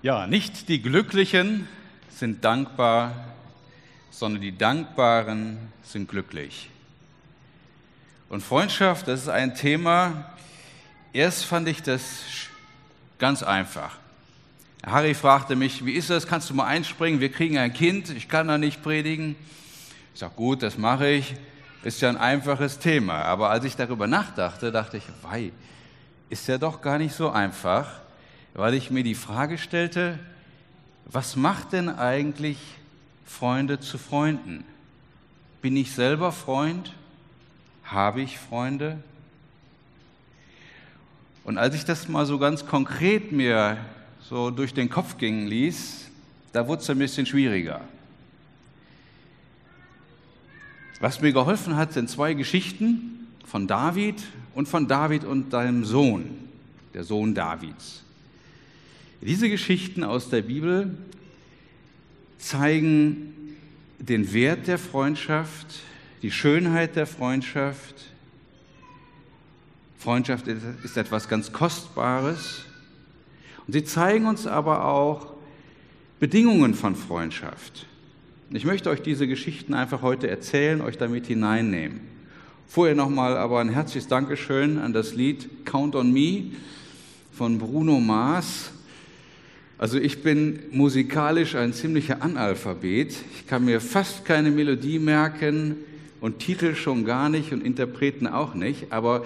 Ja, nicht die Glücklichen sind dankbar, sondern die Dankbaren sind glücklich. Und Freundschaft, das ist ein Thema, erst fand ich das ganz einfach. Harry fragte mich, wie ist das, kannst du mal einspringen, wir kriegen ein Kind, ich kann da nicht predigen. Ich sage, gut, das mache ich, ist ja ein einfaches Thema. Aber als ich darüber nachdachte, dachte ich, wei, ist ja doch gar nicht so einfach, weil ich mir die Frage stellte, was macht denn eigentlich Freunde zu Freunden? Bin ich selber Freund? Habe ich Freunde? Und als ich das mal so ganz konkret mir so durch den Kopf gingen ließ, da wurde es ein bisschen schwieriger. Was mir geholfen hat, sind zwei Geschichten von David und von David und seinem Sohn, der Sohn Davids. Diese Geschichten aus der Bibel zeigen den Wert der Freundschaft, die Schönheit der Freundschaft. Freundschaft ist etwas ganz Kostbares. Und sie zeigen uns aber auch Bedingungen von Freundschaft. Ich möchte euch diese Geschichten einfach heute erzählen, euch damit hineinnehmen. Vorher nochmal aber ein herzliches Dankeschön an das Lied Count on Me von Bruno Mars. Also ich bin musikalisch ein ziemlicher Analphabet. Ich kann mir fast keine Melodie merken und Titel schon gar nicht und Interpreten auch nicht. Aber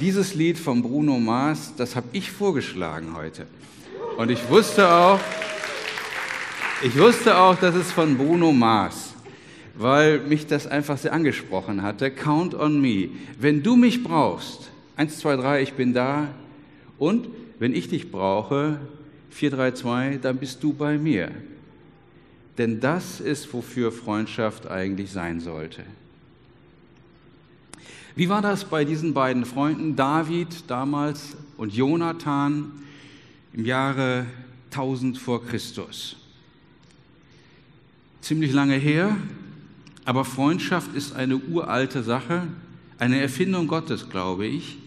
dieses Lied von Bruno Mars, das habe ich vorgeschlagen heute. Und ich wusste auch, ich wusste auch, dass es von Bruno Mars, weil mich das einfach sehr angesprochen hatte. Count on me. Wenn du mich brauchst, eins, zwei, drei, ich bin da. Und wenn ich dich brauche, 432, dann bist du bei mir. Denn das ist, wofür Freundschaft eigentlich sein sollte. Wie war das bei diesen beiden Freunden, David damals und Jonathan im Jahre 1000 vor Christus? Ziemlich lange her, aber Freundschaft ist eine uralte Sache, eine Erfindung Gottes, glaube ich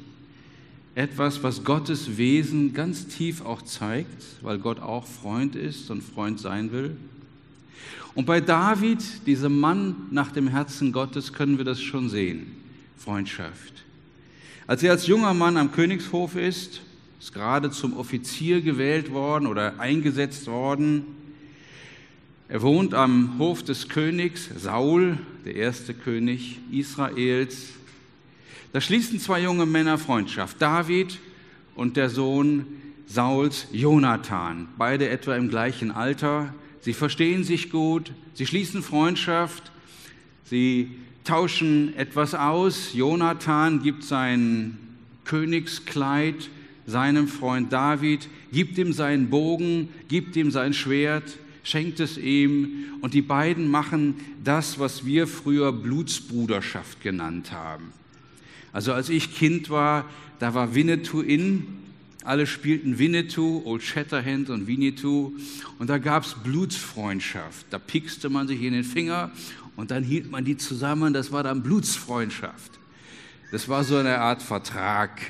etwas, was Gottes Wesen ganz tief auch zeigt, weil Gott auch Freund ist und Freund sein will. Und bei David, diesem Mann nach dem Herzen Gottes, können wir das schon sehen. Freundschaft. Als er als junger Mann am Königshof ist, ist gerade zum Offizier gewählt worden oder eingesetzt worden. Er wohnt am Hof des Königs Saul, der erste König Israels. Da schließen zwei junge Männer Freundschaft, David und der Sohn Sauls, Jonathan, beide etwa im gleichen Alter. Sie verstehen sich gut, sie schließen Freundschaft, sie tauschen etwas aus. Jonathan gibt sein Königskleid seinem Freund David, gibt ihm seinen Bogen, gibt ihm sein Schwert, schenkt es ihm und die beiden machen das, was wir früher Blutsbruderschaft genannt haben. Also als ich Kind war, da war Winnetou in, alle spielten Winnetou, Old Shatterhand und Winnetou und da gab es Blutsfreundschaft. Da piekste man sich in den Finger und dann hielt man die zusammen, das war dann Blutsfreundschaft. Das war so eine Art Vertrag.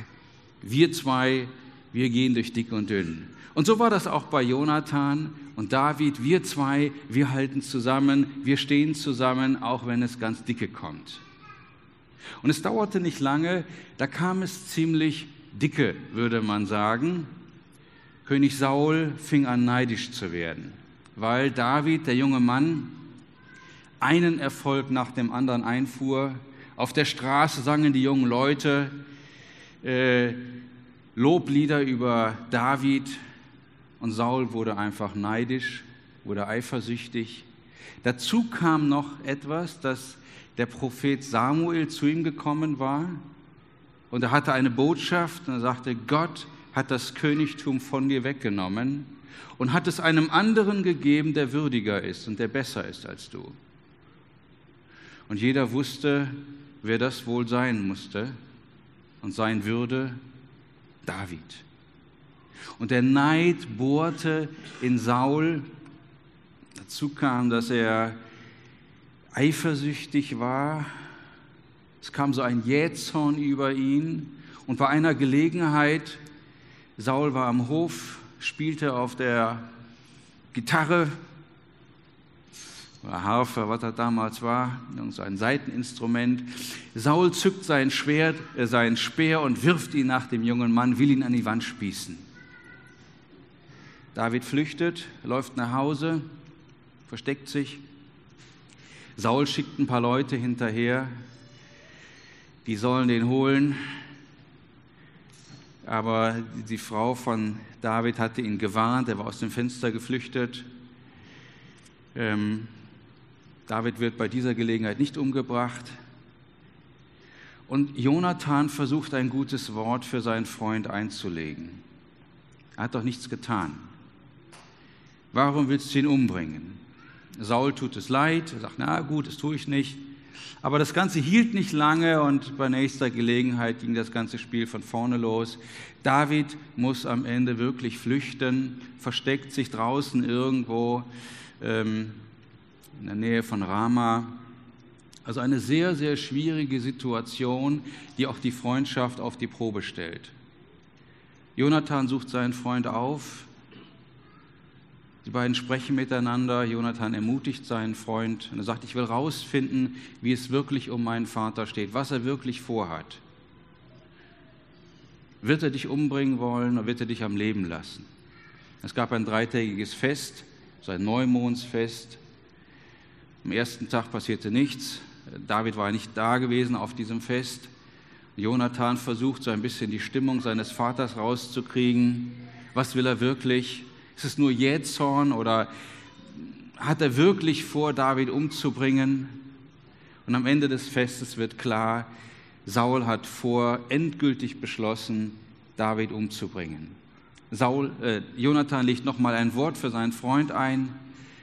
Wir zwei, wir gehen durch dick und dünn. Und so war das auch bei Jonathan und David. Wir zwei, wir halten zusammen, wir stehen zusammen, auch wenn es ganz dicke kommt. Und es dauerte nicht lange, da kam es ziemlich dicke, würde man sagen. König Saul fing an neidisch zu werden, weil David, der junge Mann, einen Erfolg nach dem anderen einfuhr. Auf der Straße sangen die jungen Leute äh, Loblieder über David und Saul wurde einfach neidisch, wurde eifersüchtig. Dazu kam noch etwas, dass der Prophet Samuel zu ihm gekommen war und er hatte eine Botschaft und er sagte, Gott hat das Königtum von dir weggenommen und hat es einem anderen gegeben, der würdiger ist und der besser ist als du. Und jeder wusste, wer das wohl sein musste und sein würde, David. Und der Neid bohrte in Saul. Dazu kam, dass er eifersüchtig war. Es kam so ein Jähzorn über ihn. Und bei einer Gelegenheit, Saul war am Hof, spielte auf der Gitarre oder Harfe, was das damals war, so ein Seiteninstrument. Saul zückt sein Schwert, äh, seinen Speer und wirft ihn nach dem jungen Mann, will ihn an die Wand spießen. David flüchtet, läuft nach Hause, versteckt sich. Saul schickt ein paar Leute hinterher, die sollen den holen. Aber die Frau von David hatte ihn gewarnt, er war aus dem Fenster geflüchtet. Ähm, David wird bei dieser Gelegenheit nicht umgebracht. Und Jonathan versucht ein gutes Wort für seinen Freund einzulegen. Er hat doch nichts getan. Warum willst du ihn umbringen? Saul tut es leid, er sagt, na gut, das tue ich nicht. Aber das Ganze hielt nicht lange und bei nächster Gelegenheit ging das ganze Spiel von vorne los. David muss am Ende wirklich flüchten, versteckt sich draußen irgendwo ähm, in der Nähe von Rama. Also eine sehr, sehr schwierige Situation, die auch die Freundschaft auf die Probe stellt. Jonathan sucht seinen Freund auf. Die beiden sprechen miteinander. Jonathan ermutigt seinen Freund und er sagt, ich will rausfinden, wie es wirklich um meinen Vater steht, was er wirklich vorhat. Wird er dich umbringen wollen oder wird er dich am Leben lassen? Es gab ein dreitägiges Fest, so ein Neumondsfest. Am ersten Tag passierte nichts. David war nicht da gewesen auf diesem Fest. Jonathan versucht so ein bisschen die Stimmung seines Vaters rauszukriegen. Was will er wirklich? Ist es nur Jähzorn oder hat er wirklich vor, David umzubringen? Und am Ende des Festes wird klar, Saul hat vor, endgültig beschlossen, David umzubringen. Saul, äh, Jonathan legt nochmal ein Wort für seinen Freund ein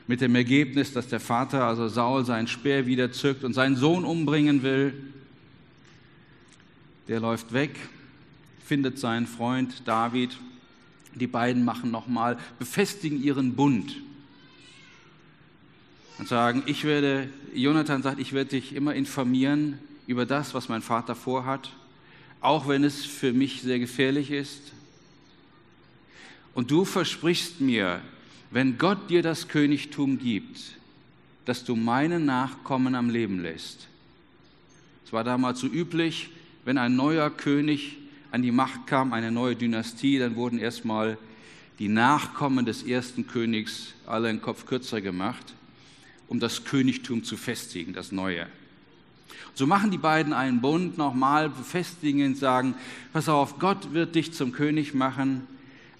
mit dem Ergebnis, dass der Vater, also Saul, seinen Speer wieder zückt und seinen Sohn umbringen will. Der läuft weg, findet seinen Freund David. Die beiden machen nochmal, befestigen ihren Bund und sagen, ich werde, Jonathan sagt, ich werde dich immer informieren über das, was mein Vater vorhat, auch wenn es für mich sehr gefährlich ist. Und du versprichst mir, wenn Gott dir das Königtum gibt, dass du meine Nachkommen am Leben lässt. Es war damals so üblich, wenn ein neuer König an die Macht kam, eine neue Dynastie, dann wurden erstmal die Nachkommen des ersten Königs alle einen Kopf kürzer gemacht, um das Königtum zu festigen, das neue. So machen die beiden einen Bund nochmal, befestigen und sagen, pass auf, Gott wird dich zum König machen,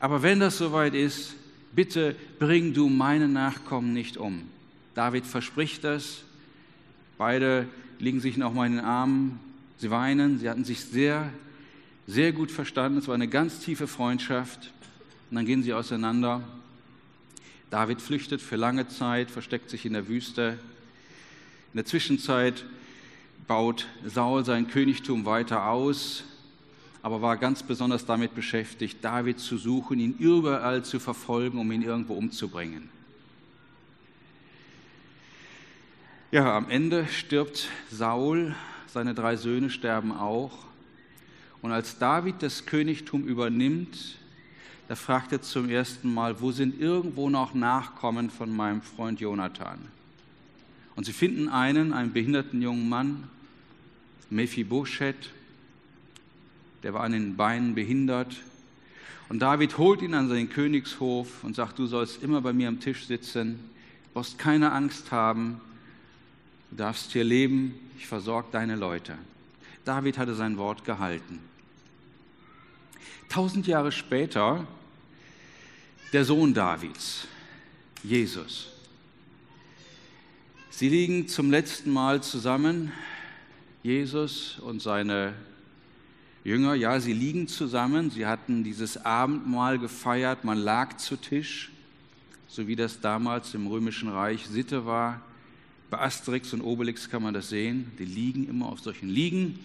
aber wenn das soweit ist, bitte bring du meine Nachkommen nicht um. David verspricht das. Beide liegen sich nochmal in den Armen. Sie weinen. Sie hatten sich sehr, sehr gut verstanden. Es war eine ganz tiefe Freundschaft. Und dann gehen sie auseinander. David flüchtet für lange Zeit, versteckt sich in der Wüste. In der Zwischenzeit baut Saul sein Königtum weiter aus aber war ganz besonders damit beschäftigt, David zu suchen, ihn überall zu verfolgen, um ihn irgendwo umzubringen. Ja, am Ende stirbt Saul, seine drei Söhne sterben auch. Und als David das Königtum übernimmt, da fragt er zum ersten Mal, wo sind irgendwo noch Nachkommen von meinem Freund Jonathan? Und sie finden einen, einen behinderten jungen Mann, Mephibosheth, der war an den Beinen behindert. Und David holt ihn an seinen Königshof und sagt, du sollst immer bei mir am Tisch sitzen, du brauchst keine Angst haben, du darfst hier leben, ich versorge deine Leute. David hatte sein Wort gehalten. Tausend Jahre später, der Sohn Davids, Jesus. Sie liegen zum letzten Mal zusammen, Jesus und seine Jünger, ja, sie liegen zusammen, sie hatten dieses Abendmahl gefeiert, man lag zu Tisch, so wie das damals im Römischen Reich Sitte war. Bei Asterix und Obelix kann man das sehen, die liegen immer auf solchen Liegen.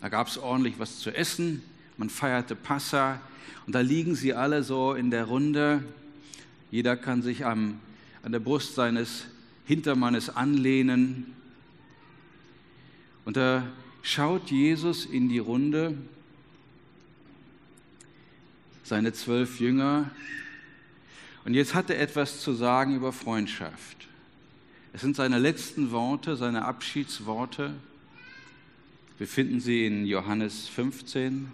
Da gab es ordentlich was zu essen, man feierte Passa und da liegen sie alle so in der Runde. Jeder kann sich am, an der Brust seines Hintermannes anlehnen. Und da schaut Jesus in die Runde seine zwölf Jünger. Und jetzt hat er etwas zu sagen über Freundschaft. Es sind seine letzten Worte, seine Abschiedsworte. Wir finden sie in Johannes 15,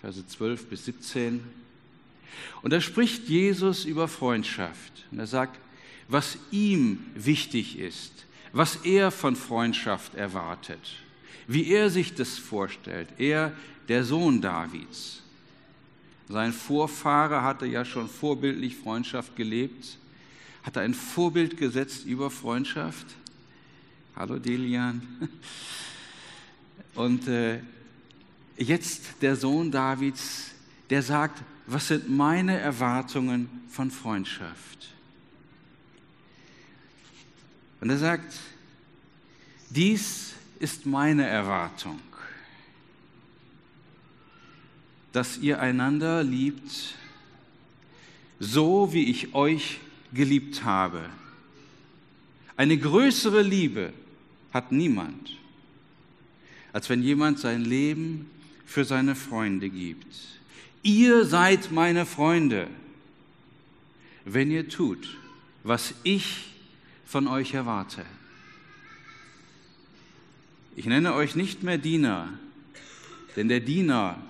Verse 12 bis 17. Und da spricht Jesus über Freundschaft. Und er sagt, was ihm wichtig ist, was er von Freundschaft erwartet, wie er sich das vorstellt. Er, der Sohn Davids. Sein Vorfahre hatte ja schon vorbildlich Freundschaft gelebt, hatte ein Vorbild gesetzt über Freundschaft. Hallo Delian. Und äh, jetzt der Sohn Davids, der sagt, was sind meine Erwartungen von Freundschaft? Und er sagt, dies ist meine Erwartung, dass ihr einander liebt, so wie ich euch geliebt habe. Eine größere Liebe hat niemand, als wenn jemand sein Leben für seine Freunde gibt. Ihr seid meine Freunde, wenn ihr tut, was ich von euch erwarte. Ich nenne euch nicht mehr Diener, denn der Diener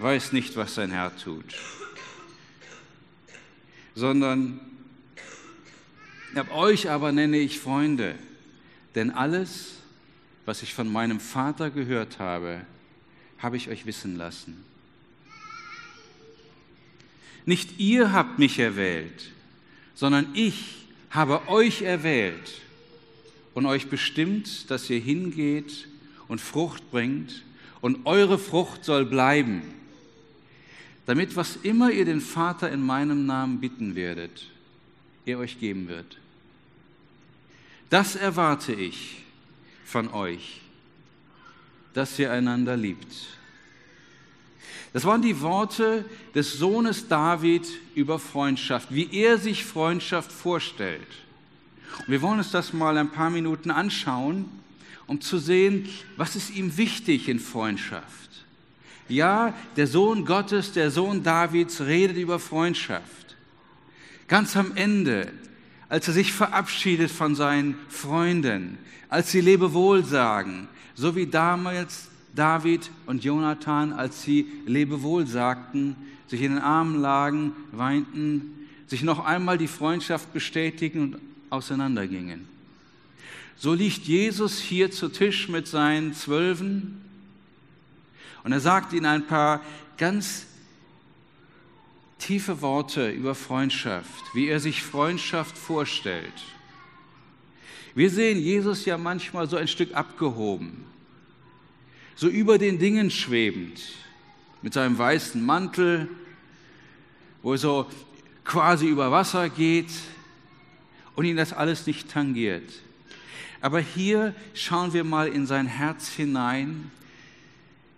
weiß nicht, was sein Herr tut, sondern ab euch aber nenne ich Freunde, denn alles, was ich von meinem Vater gehört habe, habe ich euch wissen lassen. Nicht ihr habt mich erwählt, sondern ich habe euch erwählt und euch bestimmt, dass ihr hingeht und Frucht bringt, und eure Frucht soll bleiben, damit was immer ihr den Vater in meinem Namen bitten werdet, er euch geben wird. Das erwarte ich von euch, dass ihr einander liebt. Das waren die Worte des Sohnes David über Freundschaft, wie er sich Freundschaft vorstellt. Und wir wollen uns das mal ein paar Minuten anschauen, um zu sehen, was ist ihm wichtig in Freundschaft. Ja, der Sohn Gottes, der Sohn Davids redet über Freundschaft. Ganz am Ende, als er sich verabschiedet von seinen Freunden, als sie Lebewohl sagen, so wie damals David und Jonathan, als sie Lebewohl sagten, sich in den Armen lagen, weinten, sich noch einmal die Freundschaft bestätigen und auseinandergingen. So liegt Jesus hier zu Tisch mit seinen Zwölfen und er sagt ihnen ein paar ganz tiefe Worte über Freundschaft, wie er sich Freundschaft vorstellt. Wir sehen Jesus ja manchmal so ein Stück abgehoben so über den Dingen schwebend, mit seinem weißen Mantel, wo er so quasi über Wasser geht und ihn das alles nicht tangiert. Aber hier schauen wir mal in sein Herz hinein,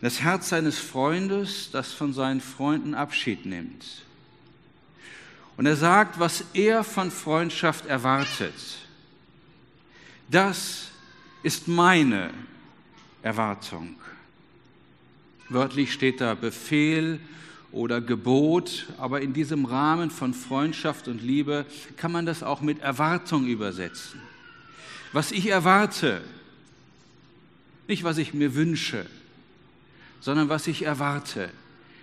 das Herz seines Freundes, das von seinen Freunden Abschied nimmt. Und er sagt, was er von Freundschaft erwartet. Das ist meine Erwartung. Wörtlich steht da Befehl oder Gebot, aber in diesem Rahmen von Freundschaft und Liebe kann man das auch mit Erwartung übersetzen. Was ich erwarte, nicht was ich mir wünsche, sondern was ich erwarte,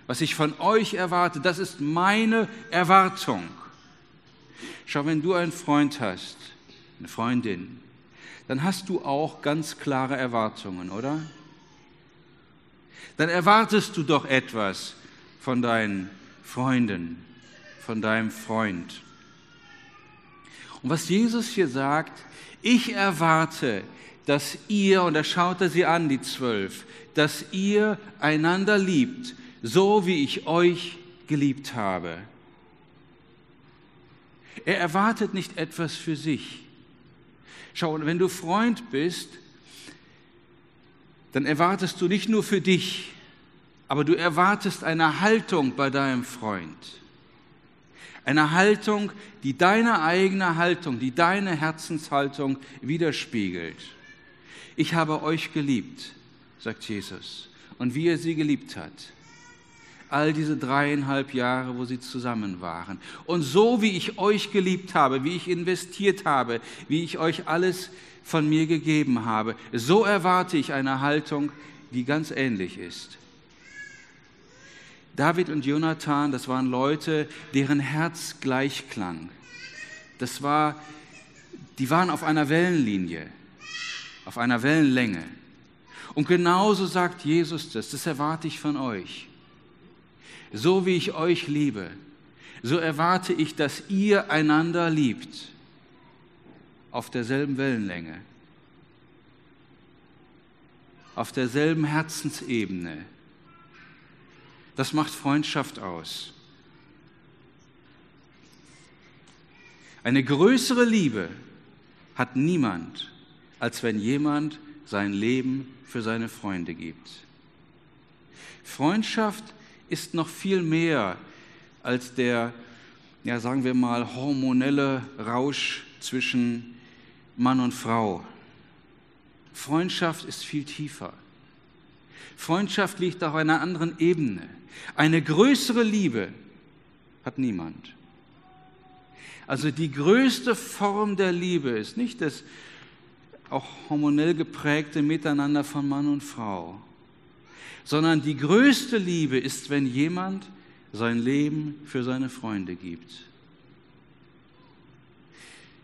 was ich von euch erwarte, das ist meine Erwartung. Schau, wenn du einen Freund hast, eine Freundin, dann hast du auch ganz klare Erwartungen, oder? dann erwartest du doch etwas von deinen Freunden, von deinem Freund. Und was Jesus hier sagt, ich erwarte, dass ihr, und da schaut er sie an, die zwölf, dass ihr einander liebt, so wie ich euch geliebt habe. Er erwartet nicht etwas für sich. Schau, wenn du Freund bist, dann erwartest du nicht nur für dich, aber du erwartest eine Haltung bei deinem Freund. Eine Haltung, die deine eigene Haltung, die deine Herzenshaltung widerspiegelt. Ich habe euch geliebt, sagt Jesus, und wie er sie geliebt hat. All diese dreieinhalb Jahre, wo sie zusammen waren. Und so wie ich euch geliebt habe, wie ich investiert habe, wie ich euch alles von mir gegeben habe, so erwarte ich eine Haltung, die ganz ähnlich ist. David und Jonathan, das waren Leute, deren Herz gleichklang. Das war, die waren auf einer Wellenlinie, auf einer Wellenlänge. Und genauso sagt Jesus das, das erwarte ich von euch. So wie ich euch liebe, so erwarte ich, dass ihr einander liebt, auf derselben Wellenlänge, auf derselben Herzensebene. Das macht Freundschaft aus. Eine größere Liebe hat niemand, als wenn jemand sein Leben für seine Freunde gibt. Freundschaft ist noch viel mehr als der, ja sagen wir mal, hormonelle Rausch zwischen Mann und Frau. Freundschaft ist viel tiefer. Freundschaft liegt auf einer anderen Ebene. Eine größere Liebe hat niemand. Also die größte Form der Liebe ist nicht das auch hormonell geprägte Miteinander von Mann und Frau, sondern die größte Liebe ist, wenn jemand sein Leben für seine Freunde gibt.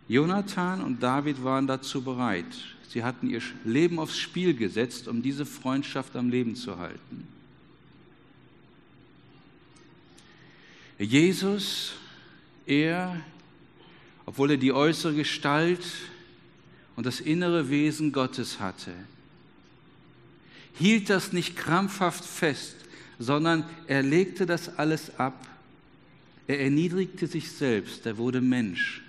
Jonathan und David waren dazu bereit. Sie hatten ihr Leben aufs Spiel gesetzt, um diese Freundschaft am Leben zu halten. Jesus, er, obwohl er die äußere Gestalt und das innere Wesen Gottes hatte, hielt das nicht krampfhaft fest, sondern er legte das alles ab. Er erniedrigte sich selbst, er wurde Mensch.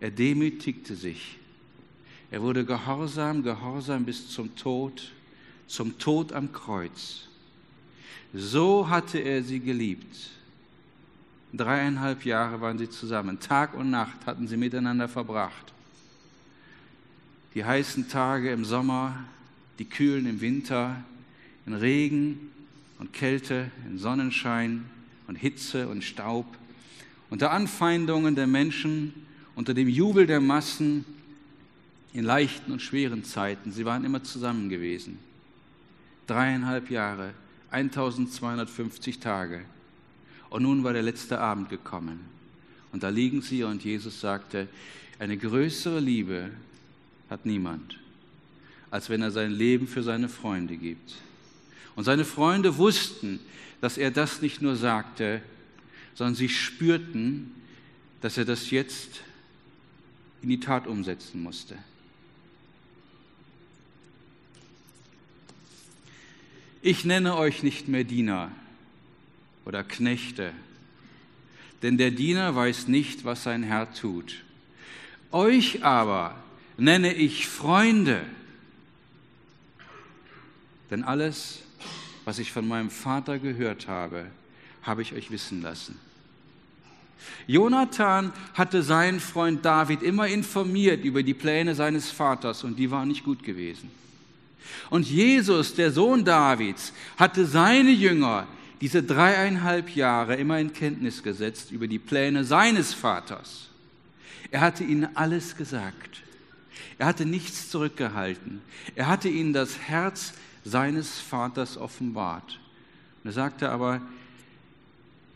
Er demütigte sich. Er wurde gehorsam, gehorsam bis zum Tod, zum Tod am Kreuz. So hatte er sie geliebt. Dreieinhalb Jahre waren sie zusammen. Tag und Nacht hatten sie miteinander verbracht. Die heißen Tage im Sommer, die kühlen im Winter, in Regen und Kälte, in Sonnenschein und Hitze und Staub, unter Anfeindungen der Menschen, unter dem Jubel der Massen, in leichten und schweren Zeiten. Sie waren immer zusammen gewesen. Dreieinhalb Jahre, 1250 Tage. Und nun war der letzte Abend gekommen. Und da liegen sie und Jesus sagte, eine größere Liebe hat niemand, als wenn er sein Leben für seine Freunde gibt. Und seine Freunde wussten, dass er das nicht nur sagte, sondern sie spürten, dass er das jetzt in die Tat umsetzen musste. Ich nenne euch nicht mehr Diener, oder Knechte. Denn der Diener weiß nicht, was sein Herr tut. Euch aber nenne ich Freunde. Denn alles, was ich von meinem Vater gehört habe, habe ich euch wissen lassen. Jonathan hatte seinen Freund David immer informiert über die Pläne seines Vaters und die waren nicht gut gewesen. Und Jesus, der Sohn Davids, hatte seine Jünger diese dreieinhalb Jahre immer in Kenntnis gesetzt über die Pläne seines Vaters. Er hatte ihnen alles gesagt. Er hatte nichts zurückgehalten. Er hatte ihnen das Herz seines Vaters offenbart. Und er sagte aber,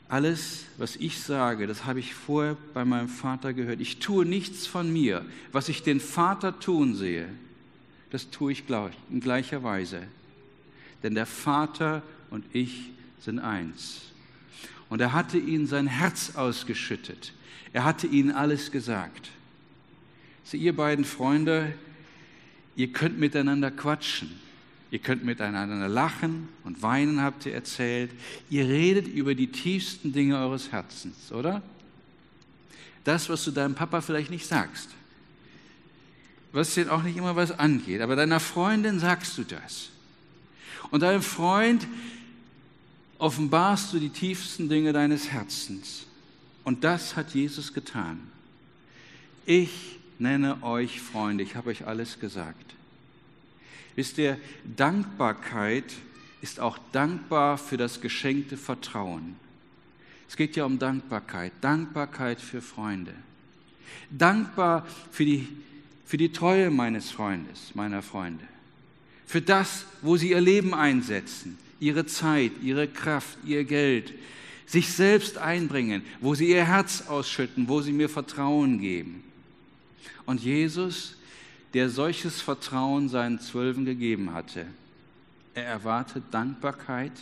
alles, was ich sage, das habe ich vorher bei meinem Vater gehört. Ich tue nichts von mir. Was ich den Vater tun sehe, das tue ich in gleicher Weise. Denn der Vater und ich sind eins. Und er hatte ihnen sein Herz ausgeschüttet. Er hatte ihnen alles gesagt. So, ihr beiden Freunde, ihr könnt miteinander quatschen. Ihr könnt miteinander lachen und weinen, habt ihr erzählt. Ihr redet über die tiefsten Dinge eures Herzens, oder? Das, was du deinem Papa vielleicht nicht sagst. Was dir auch nicht immer was angeht. Aber deiner Freundin sagst du das. Und deinem Freund, offenbarst du die tiefsten Dinge deines Herzens. Und das hat Jesus getan. Ich nenne euch Freunde, ich habe euch alles gesagt. Wisst ihr, Dankbarkeit ist auch dankbar für das geschenkte Vertrauen. Es geht ja um Dankbarkeit, Dankbarkeit für Freunde. Dankbar für die, für die Treue meines Freundes, meiner Freunde. Für das, wo sie ihr Leben einsetzen, ihre Zeit, ihre Kraft, ihr Geld, sich selbst einbringen, wo sie ihr Herz ausschütten, wo sie mir Vertrauen geben. Und Jesus, der solches Vertrauen seinen Zwölfen gegeben hatte, er erwartet Dankbarkeit,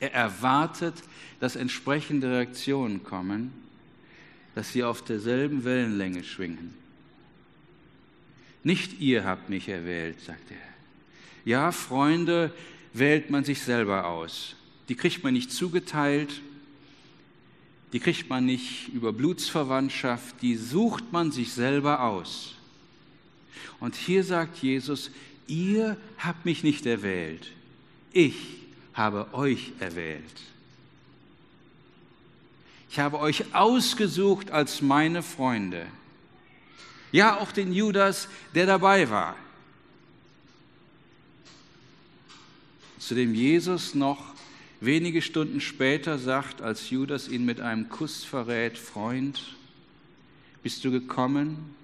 er erwartet, dass entsprechende Reaktionen kommen, dass sie auf derselben Wellenlänge schwingen. Nicht ihr habt mich erwählt, sagt er. Ja, Freunde wählt man sich selber aus. Die kriegt man nicht zugeteilt, die kriegt man nicht über Blutsverwandtschaft, die sucht man sich selber aus. Und hier sagt Jesus, ihr habt mich nicht erwählt, ich habe euch erwählt. Ich habe euch ausgesucht als meine Freunde. Ja, auch den Judas, der dabei war. Zu dem Jesus noch wenige Stunden später sagt, als Judas ihn mit einem Kuss verrät, Freund, bist du gekommen,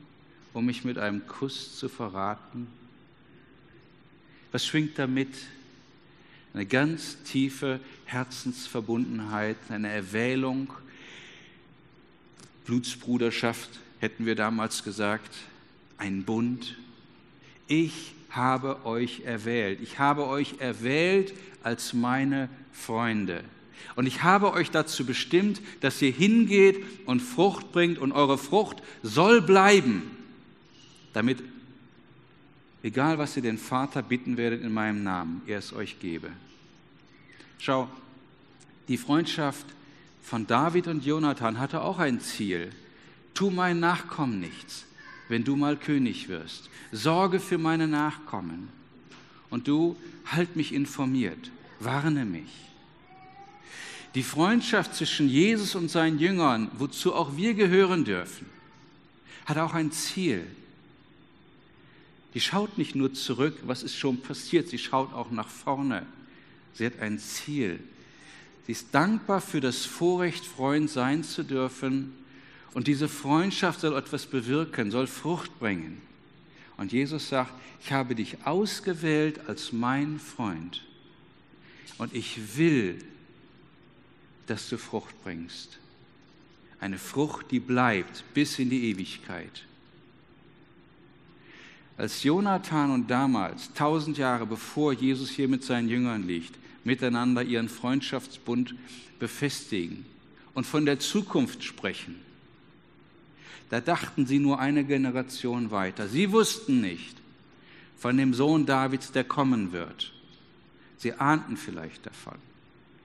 um mich mit einem Kuss zu verraten? Was schwingt damit? Eine ganz tiefe Herzensverbundenheit, eine Erwählung, Blutsbruderschaft, hätten wir damals gesagt, ein Bund. Ich habe euch erwählt. Ich habe euch erwählt als meine Freunde. Und ich habe euch dazu bestimmt, dass ihr hingeht und Frucht bringt und eure Frucht soll bleiben, damit, egal was ihr den Vater bitten werdet in meinem Namen, er es euch gebe. Schau, die Freundschaft von David und Jonathan hatte auch ein Ziel. Tu meinen Nachkommen nichts, wenn du mal König wirst. Sorge für meine Nachkommen. Und du halt mich informiert, warne mich. Die Freundschaft zwischen Jesus und seinen Jüngern, wozu auch wir gehören dürfen, hat auch ein Ziel. Die schaut nicht nur zurück, was ist schon passiert, sie schaut auch nach vorne. Sie hat ein Ziel. Sie ist dankbar für das Vorrecht, Freund sein zu dürfen. Und diese Freundschaft soll etwas bewirken, soll Frucht bringen. Und Jesus sagt, ich habe dich ausgewählt als mein Freund. Und ich will, dass du Frucht bringst. Eine Frucht, die bleibt bis in die Ewigkeit. Als Jonathan und damals, tausend Jahre bevor Jesus hier mit seinen Jüngern liegt, miteinander ihren Freundschaftsbund befestigen und von der Zukunft sprechen, da dachten sie nur eine Generation weiter. Sie wussten nicht von dem Sohn Davids, der kommen wird. Sie ahnten vielleicht davon,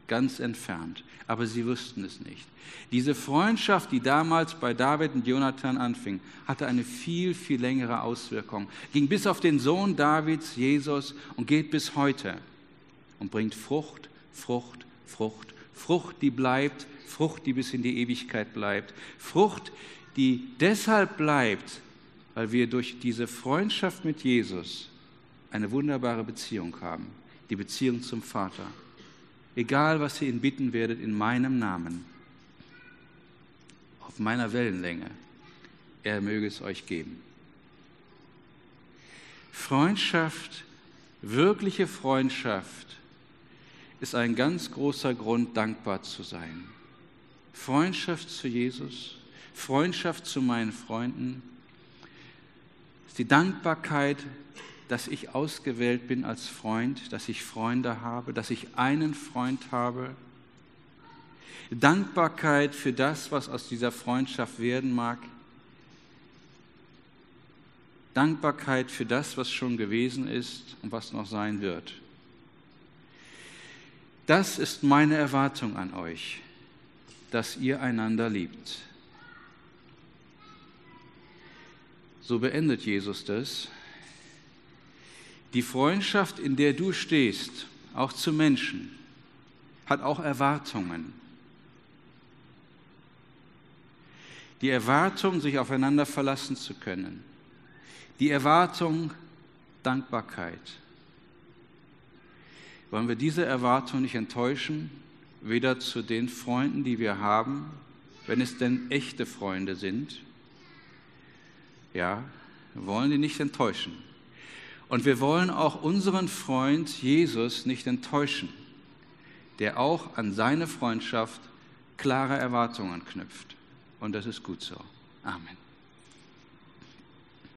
ganz entfernt, aber sie wussten es nicht. Diese Freundschaft, die damals bei David und Jonathan anfing, hatte eine viel, viel längere Auswirkung, ging bis auf den Sohn Davids, Jesus, und geht bis heute und bringt Frucht, Frucht, Frucht, Frucht, die bleibt, Frucht, die bis in die Ewigkeit bleibt, Frucht, die deshalb bleibt, weil wir durch diese Freundschaft mit Jesus eine wunderbare Beziehung haben die Beziehung zum Vater. Egal, was ihr ihn bitten werdet in meinem Namen, auf meiner Wellenlänge, er möge es euch geben. Freundschaft, wirkliche Freundschaft ist ein ganz großer Grund, dankbar zu sein. Freundschaft zu Jesus, Freundschaft zu meinen Freunden, ist die Dankbarkeit dass ich ausgewählt bin als Freund, dass ich Freunde habe, dass ich einen Freund habe. Dankbarkeit für das, was aus dieser Freundschaft werden mag. Dankbarkeit für das, was schon gewesen ist und was noch sein wird. Das ist meine Erwartung an euch, dass ihr einander liebt. So beendet Jesus das die Freundschaft, in der du stehst, auch zu Menschen, hat auch Erwartungen. Die Erwartung, sich aufeinander verlassen zu können. Die Erwartung, Dankbarkeit. wollen wir diese Erwartung nicht enttäuschen, weder zu den Freunden, die wir haben, wenn es denn echte Freunde sind. Ja, wir wollen die nicht enttäuschen. Und wir wollen auch unseren Freund Jesus nicht enttäuschen, der auch an seine Freundschaft klare Erwartungen knüpft. Und das ist gut so. Amen.